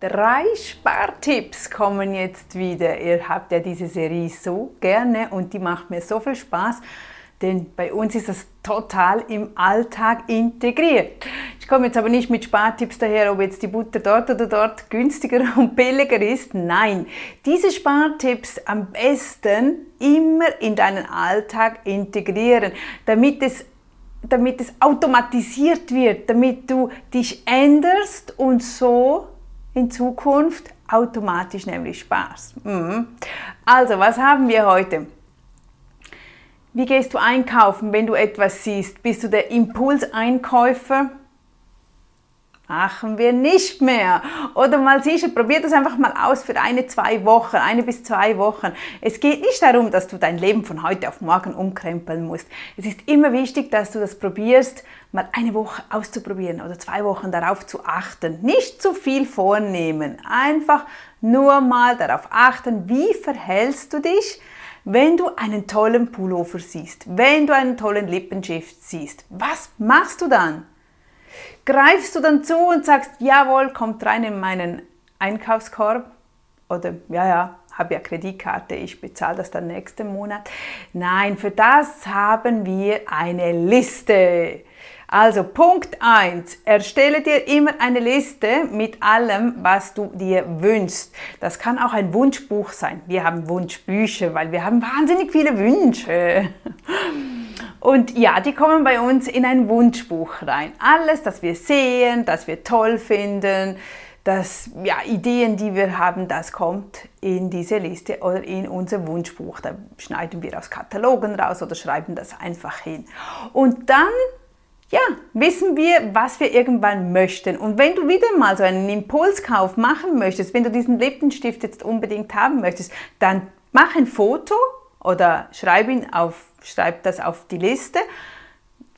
Drei Spartipps kommen jetzt wieder. Ihr habt ja diese Serie so gerne und die macht mir so viel Spaß, denn bei uns ist das total im Alltag integriert. Ich komme jetzt aber nicht mit Spartipps daher, ob jetzt die Butter dort oder dort günstiger und billiger ist. Nein, diese Spartipps am besten immer in deinen Alltag integrieren, damit es damit es automatisiert wird, damit du dich änderst und so in Zukunft automatisch nämlich Spaß. Mhm. Also, was haben wir heute? Wie gehst du einkaufen, wenn du etwas siehst? Bist du der Impulseinkäufer? Machen wir nicht mehr. Oder mal sicher, probier das einfach mal aus für eine, zwei Wochen, eine bis zwei Wochen. Es geht nicht darum, dass du dein Leben von heute auf morgen umkrempeln musst. Es ist immer wichtig, dass du das probierst, mal eine Woche auszuprobieren oder zwei Wochen darauf zu achten. Nicht zu viel vornehmen. Einfach nur mal darauf achten, wie verhältst du dich, wenn du einen tollen Pullover siehst, wenn du einen tollen Lippenstift siehst. Was machst du dann? Greifst du dann zu und sagst, jawohl, kommt rein in meinen Einkaufskorb oder ja, ja, habe ja Kreditkarte, ich bezahle das dann nächsten Monat. Nein, für das haben wir eine Liste. Also Punkt 1, erstelle dir immer eine Liste mit allem, was du dir wünschst. Das kann auch ein Wunschbuch sein. Wir haben Wunschbücher, weil wir haben wahnsinnig viele Wünsche. Und ja, die kommen bei uns in ein Wunschbuch rein. Alles, das wir sehen, das wir toll finden, das, ja, Ideen, die wir haben, das kommt in diese Liste oder in unser Wunschbuch. Da schneiden wir aus Katalogen raus oder schreiben das einfach hin. Und dann ja, wissen wir, was wir irgendwann möchten. Und wenn du wieder mal so einen Impulskauf machen möchtest, wenn du diesen Lippenstift jetzt unbedingt haben möchtest, dann mach ein Foto oder schreib, ihn auf, schreib das auf die Liste.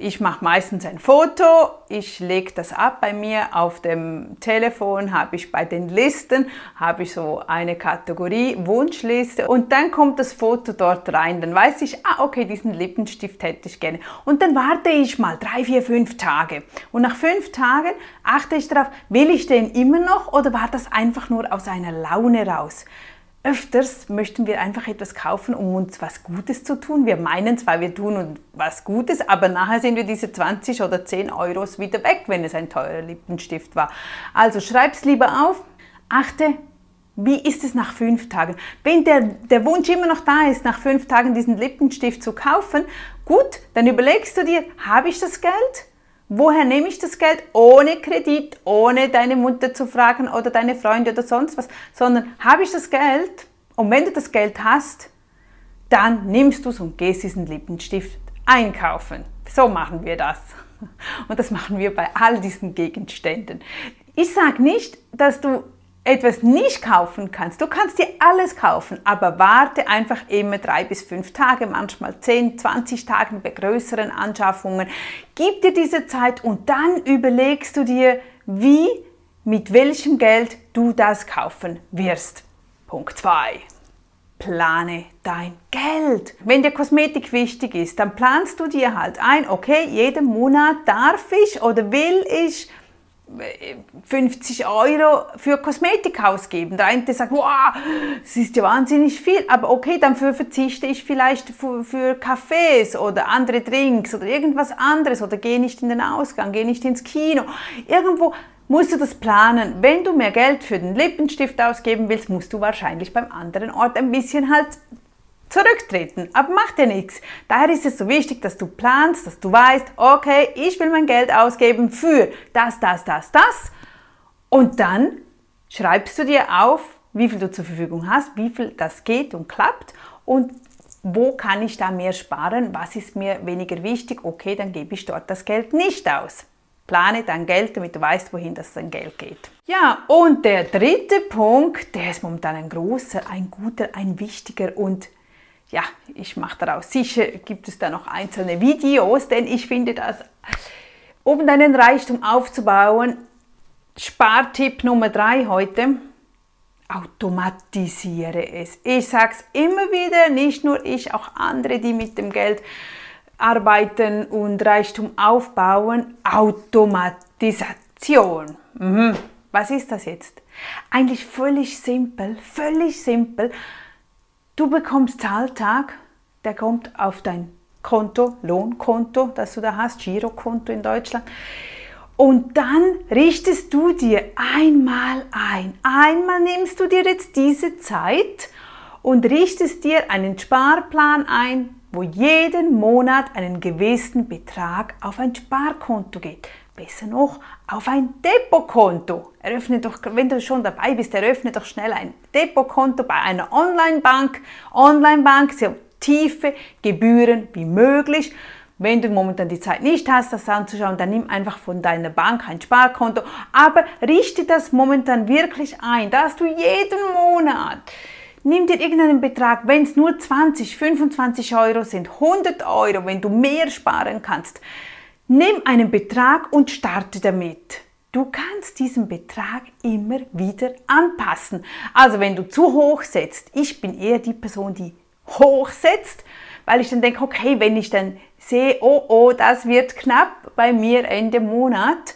Ich mache meistens ein Foto, ich lege das ab bei mir auf dem Telefon, habe ich bei den Listen, habe ich so eine Kategorie Wunschliste und dann kommt das Foto dort rein. Dann weiß ich, ah okay, diesen Lippenstift hätte ich gerne. Und dann warte ich mal drei, vier, fünf Tage. Und nach fünf Tagen achte ich darauf, will ich den immer noch oder war das einfach nur aus einer Laune raus? Öfters möchten wir einfach etwas kaufen, um uns was Gutes zu tun. Wir meinen zwar, wir tun uns was Gutes, aber nachher sind wir diese 20 oder 10 Euros wieder weg, wenn es ein teurer Lippenstift war. Also schreib es lieber auf, achte, wie ist es nach fünf Tagen? Wenn der, der Wunsch immer noch da ist, nach fünf Tagen diesen Lippenstift zu kaufen, gut, dann überlegst du dir, habe ich das Geld? Woher nehme ich das Geld? Ohne Kredit, ohne deine Mutter zu fragen oder deine Freunde oder sonst was, sondern habe ich das Geld? Und wenn du das Geld hast, dann nimmst du es und gehst diesen Lippenstift einkaufen. So machen wir das. Und das machen wir bei all diesen Gegenständen. Ich sage nicht, dass du etwas nicht kaufen kannst. Du kannst dir alles kaufen, aber warte einfach immer drei bis fünf Tage, manchmal 10, 20 Tage bei größeren Anschaffungen. Gib dir diese Zeit und dann überlegst du dir, wie, mit welchem Geld du das kaufen wirst. Punkt 2. Plane dein Geld. Wenn dir Kosmetik wichtig ist, dann planst du dir halt ein, okay, jeden Monat darf ich oder will ich 50 Euro für Kosmetik ausgeben. Der eine sagt, wow, das ist ja wahnsinnig viel, aber okay, dafür verzichte ich vielleicht für, für Cafés oder andere Drinks oder irgendwas anderes oder gehe nicht in den Ausgang, gehe nicht ins Kino. Irgendwo musst du das planen. Wenn du mehr Geld für den Lippenstift ausgeben willst, musst du wahrscheinlich beim anderen Ort ein bisschen halt zurücktreten. Aber macht ja nichts. Daher ist es so wichtig, dass du planst, dass du weißt, okay, ich will mein Geld ausgeben für das, das, das, das. Und dann schreibst du dir auf, wie viel du zur Verfügung hast, wie viel das geht und klappt und wo kann ich da mehr sparen, was ist mir weniger wichtig, okay, dann gebe ich dort das Geld nicht aus. Plane dein Geld, damit du weißt, wohin das dein Geld geht. Ja, und der dritte Punkt, der ist momentan ein großer, ein guter, ein wichtiger und ja, ich mache daraus sicher, gibt es da noch einzelne Videos, denn ich finde das, um deinen Reichtum aufzubauen, Spartipp Nummer drei heute, automatisiere es. Ich sage es immer wieder, nicht nur ich, auch andere, die mit dem Geld arbeiten und Reichtum aufbauen. Automatisation. Mhm. Was ist das jetzt? Eigentlich völlig simpel, völlig simpel. Du bekommst Zahltag, der kommt auf dein Konto, Lohnkonto, das du da hast, Girokonto in Deutschland. Und dann richtest du dir einmal ein. Einmal nimmst du dir jetzt diese Zeit und richtest dir einen Sparplan ein, wo jeden Monat einen gewissen Betrag auf ein Sparkonto geht. Besser noch, auf ein Depotkonto. Eröffne doch, wenn du schon dabei bist, eröffne doch schnell ein Depotkonto bei einer Online-Bank. Online-Bank, so tiefe Gebühren wie möglich. Wenn du momentan die Zeit nicht hast, das anzuschauen, dann nimm einfach von deiner Bank ein Sparkonto. Aber richte das momentan wirklich ein, dass du jeden Monat Nimm dir irgendeinen Betrag, wenn es nur 20, 25 Euro sind, 100 Euro, wenn du mehr sparen kannst. Nimm einen Betrag und starte damit. Du kannst diesen Betrag immer wieder anpassen. Also wenn du zu hoch setzt, ich bin eher die Person, die hoch setzt, weil ich dann denke, okay, wenn ich dann sehe, oh, oh, das wird knapp bei mir Ende Monat,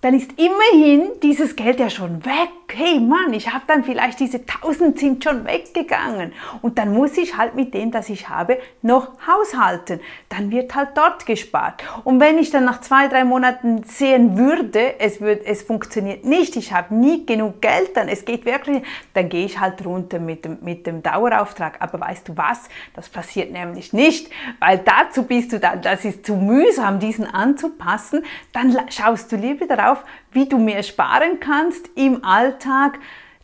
dann ist immerhin dieses Geld ja schon weg. Hey Mann, ich habe dann vielleicht diese 1000 sind schon weggegangen und dann muss ich halt mit dem, das ich habe, noch haushalten. Dann wird halt dort gespart. Und wenn ich dann nach zwei, drei Monaten sehen würde, es, wird, es funktioniert nicht, ich habe nie genug Geld, dann es geht wirklich, dann gehe ich halt runter mit dem, mit dem Dauerauftrag. Aber weißt du was? Das passiert nämlich nicht, weil dazu bist du dann, das ist zu mühsam, diesen anzupassen. Dann schaust du lieber darauf, auf, wie du mehr sparen kannst im Alltag,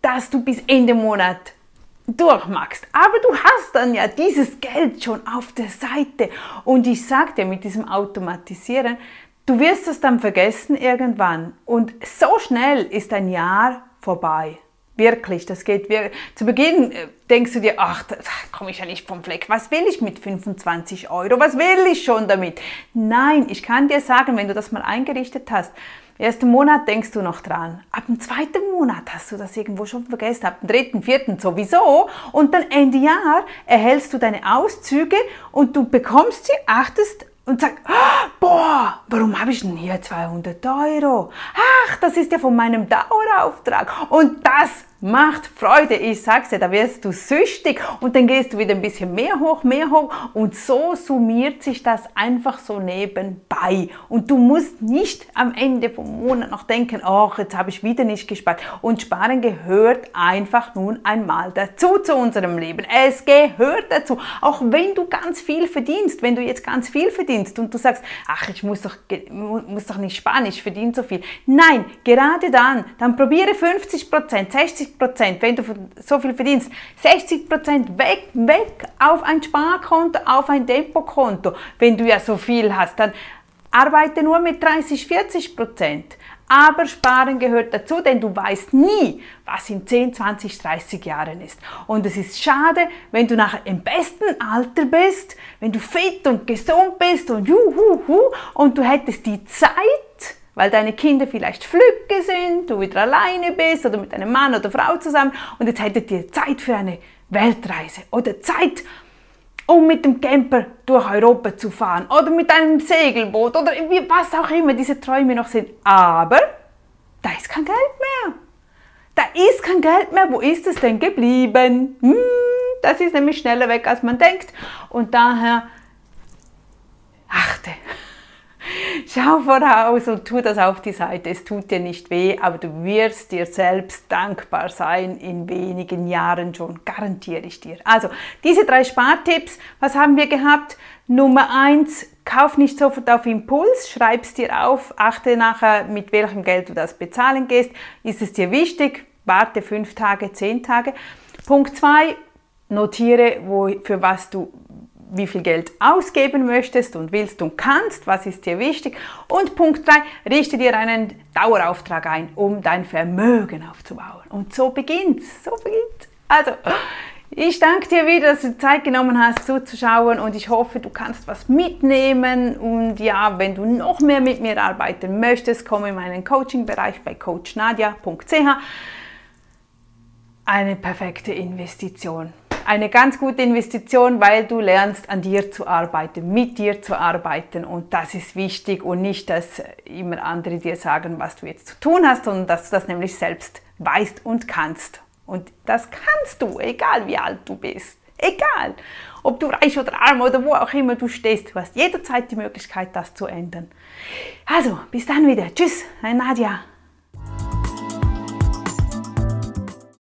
dass du bis Ende Monat durchmachst. Aber du hast dann ja dieses Geld schon auf der Seite. Und ich sage dir mit diesem Automatisieren, du wirst es dann vergessen irgendwann. Und so schnell ist ein Jahr vorbei. Wirklich, das geht wirklich. Zu Beginn äh, denkst du dir, ach, da komme ich ja nicht vom Fleck. Was will ich mit 25 Euro? Was will ich schon damit? Nein, ich kann dir sagen, wenn du das mal eingerichtet hast, ersten Monat denkst du noch dran. Ab dem zweiten Monat hast du das irgendwo schon vergessen. Ab dem dritten, vierten sowieso. Und dann Ende Jahr erhältst du deine Auszüge und du bekommst sie, achtest und sagst, boah, warum habe ich denn hier 200 Euro? Ach, das ist ja von meinem Dauerauftrag. Und das macht Freude. Ich sag's dir, da wirst du süchtig und dann gehst du wieder ein bisschen mehr hoch, mehr hoch und so summiert sich das einfach so nebenbei. Und du musst nicht am Ende vom Monat noch denken, ach, jetzt habe ich wieder nicht gespart. Und Sparen gehört einfach nun einmal dazu zu unserem Leben. Es gehört dazu. Auch wenn du ganz viel verdienst, wenn du jetzt ganz viel verdienst und du sagst, ach, ich muss doch, muss doch nicht sparen, ich verdiene so viel. Nein, gerade dann, dann probiere 50 Prozent, 60 Prozent, wenn du so viel verdienst, 60 Prozent weg, weg auf ein Sparkonto, auf ein Depotkonto. Wenn du ja so viel hast, dann arbeite nur mit 30, 40 Prozent. Aber Sparen gehört dazu, denn du weißt nie, was in 10, 20, 30 Jahren ist. Und es ist schade, wenn du nachher im besten Alter bist, wenn du fit und gesund bist und juhu, und du hättest die Zeit, weil deine Kinder vielleicht Flücke sind, du wieder alleine bist oder mit einem Mann oder Frau zusammen und jetzt hättet ihr Zeit für eine Weltreise oder Zeit, um mit dem Camper durch Europa zu fahren oder mit einem Segelboot oder was auch immer diese Träume noch sind. Aber da ist kein Geld mehr. Da ist kein Geld mehr. Wo ist es denn geblieben? Hm, das ist nämlich schneller weg, als man denkt. Und daher achte. Schau voraus und tu das auf die Seite. Es tut dir nicht weh, aber du wirst dir selbst dankbar sein in wenigen Jahren schon, garantiere ich dir. Also, diese drei Spartipps, was haben wir gehabt? Nummer eins, kauf nicht sofort auf Impuls, schreib es dir auf, achte nachher, mit welchem Geld du das bezahlen gehst. Ist es dir wichtig? Warte fünf Tage, zehn Tage. Punkt zwei, notiere, wo, für was du wie viel Geld ausgeben möchtest und willst und kannst, was ist dir wichtig. Und Punkt 3, richte dir einen Dauerauftrag ein, um dein Vermögen aufzubauen. Und so beginnt's, so beginnt's. Also, ich danke dir wieder, dass du Zeit genommen hast, zuzuschauen und ich hoffe, du kannst was mitnehmen. Und ja, wenn du noch mehr mit mir arbeiten möchtest, komm in meinen Coaching-Bereich bei coachnadia.ch. Eine perfekte Investition eine ganz gute Investition, weil du lernst an dir zu arbeiten, mit dir zu arbeiten und das ist wichtig und nicht, dass immer andere dir sagen, was du jetzt zu tun hast, sondern dass du das nämlich selbst weißt und kannst. Und das kannst du, egal wie alt du bist. Egal, ob du reich oder arm oder wo auch immer du stehst, du hast jederzeit die Möglichkeit, das zu ändern. Also, bis dann wieder. Tschüss, dein Nadja.